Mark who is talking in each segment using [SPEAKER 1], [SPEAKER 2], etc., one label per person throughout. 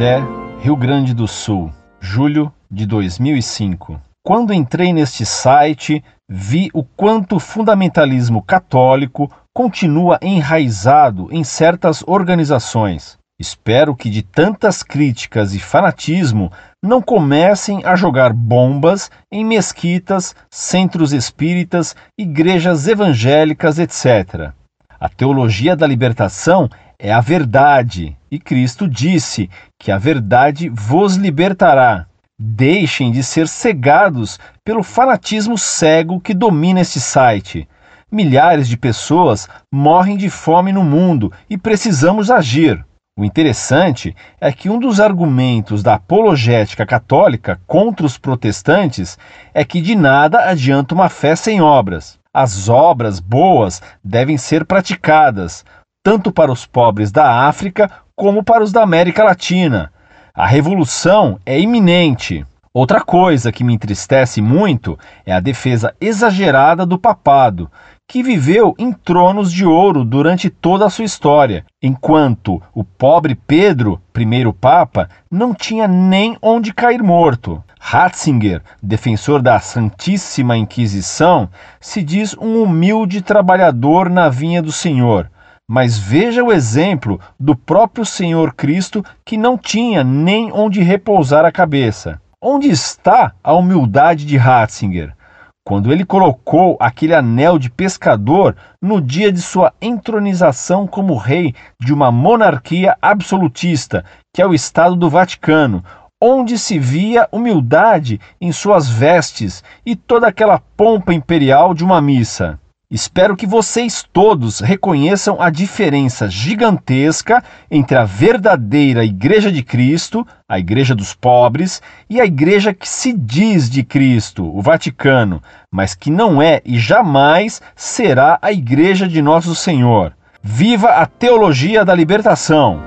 [SPEAKER 1] Bagé, Rio Grande do Sul, julho de 2005. Quando entrei neste site, vi o quanto o fundamentalismo católico continua enraizado em certas organizações. Espero que de tantas críticas e fanatismo não comecem a jogar bombas em mesquitas, centros espíritas, igrejas evangélicas, etc. A teologia da libertação é a verdade, e Cristo disse que a verdade vos libertará. Deixem de ser cegados pelo fanatismo cego que domina este site. Milhares de pessoas morrem de fome no mundo e precisamos agir. O interessante é que um dos argumentos da apologética católica contra os protestantes é que de nada adianta uma fé sem obras. As obras boas devem ser praticadas, tanto para os pobres da África como para os da América Latina. A revolução é iminente. Outra coisa que me entristece muito é a defesa exagerada do papado, que viveu em tronos de ouro durante toda a sua história, enquanto o pobre Pedro, primeiro papa, não tinha nem onde cair morto. Ratzinger, defensor da Santíssima Inquisição, se diz um humilde trabalhador na vinha do Senhor. Mas veja o exemplo do próprio Senhor Cristo que não tinha nem onde repousar a cabeça. Onde está a humildade de Ratzinger? Quando ele colocou aquele anel de pescador no dia de sua entronização como rei de uma monarquia absolutista, que é o Estado do Vaticano, onde se via humildade em suas vestes e toda aquela pompa imperial de uma missa. Espero que vocês todos reconheçam a diferença gigantesca entre a verdadeira Igreja de Cristo, a Igreja dos pobres, e a Igreja que se diz de Cristo, o Vaticano, mas que não é e jamais será a Igreja de Nosso Senhor. Viva a teologia da libertação!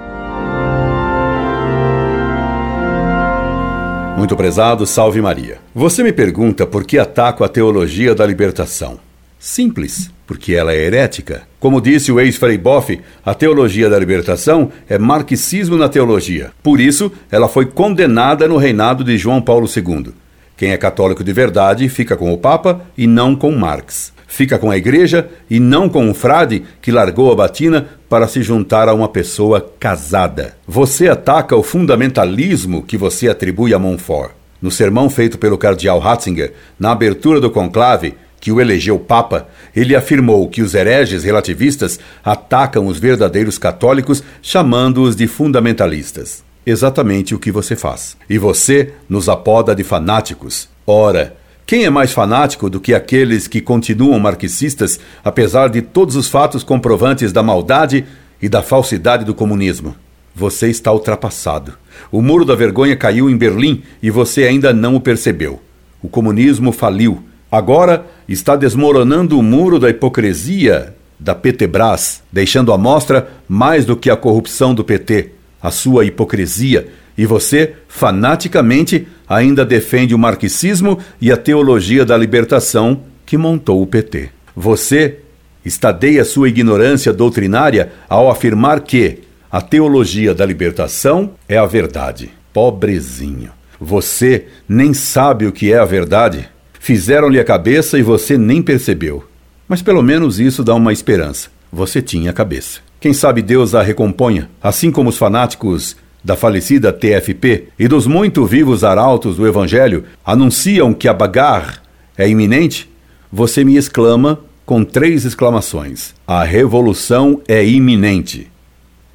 [SPEAKER 2] Muito prezado, salve Maria. Você me pergunta por que ataco a teologia da libertação. Simples, porque ela é herética. Como disse o ex-Frei Boff, a teologia da libertação é marxismo na teologia. Por isso, ela foi condenada no reinado de João Paulo II. Quem é católico de verdade fica com o Papa e não com Marx. Fica com a igreja e não com um frade que largou a batina para se juntar a uma pessoa casada. Você ataca o fundamentalismo que você atribui a Montfort. No sermão feito pelo cardeal Ratzinger, na abertura do conclave, que o elegeu Papa, ele afirmou que os hereges relativistas atacam os verdadeiros católicos, chamando-os de fundamentalistas. Exatamente o que você faz. E você nos apoda de fanáticos. Ora, quem é mais fanático do que aqueles que continuam marxistas, apesar de todos os fatos comprovantes da maldade e da falsidade do comunismo? Você está ultrapassado. O muro da vergonha caiu em Berlim e você ainda não o percebeu. O comunismo faliu Agora está desmoronando o muro da hipocrisia da Petrobras, deixando à mostra mais do que a corrupção do PT, a sua hipocrisia, e você, fanaticamente, ainda defende o marxismo e a teologia da libertação que montou o PT. Você estadeia sua ignorância doutrinária ao afirmar que a teologia da libertação é a verdade. Pobrezinho. Você nem sabe o que é a verdade. Fizeram-lhe a cabeça e você nem percebeu. Mas pelo menos isso dá uma esperança. Você tinha a cabeça. Quem sabe Deus a recomponha, assim como os fanáticos da falecida TFP e dos muito vivos arautos do Evangelho anunciam que a bagar é iminente, você me exclama com três exclamações: A revolução é iminente.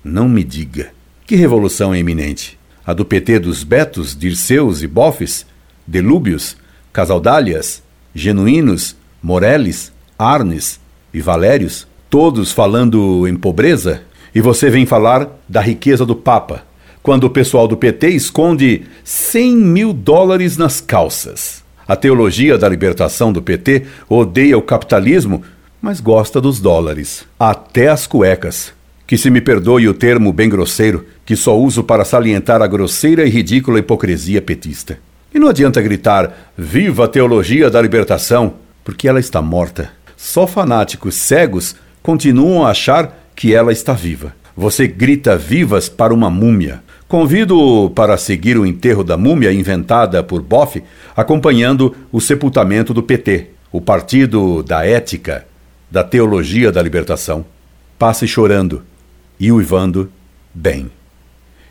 [SPEAKER 2] Não me diga. Que revolução é iminente? A do PT dos Betos, Dirceus e Bofes? Delúbios? Casaldálias, Genuínos, Moreles, Arnes e Valérios, todos falando em pobreza, e você vem falar da riqueza do Papa, quando o pessoal do PT esconde 100 mil dólares nas calças. A teologia da libertação do PT odeia o capitalismo, mas gosta dos dólares, até as cuecas. Que se me perdoe o termo bem grosseiro, que só uso para salientar a grosseira e ridícula hipocrisia petista. E não adianta gritar: Viva a teologia da libertação! Porque ela está morta. Só fanáticos cegos continuam a achar que ela está viva. Você grita vivas para uma múmia. Convido para seguir o enterro da múmia inventada por Boff, acompanhando o sepultamento do PT, o Partido da Ética, da Teologia da Libertação. Passe chorando e uivando bem.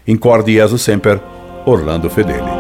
[SPEAKER 2] Incorde Jesus Semper, Orlando Fedeli.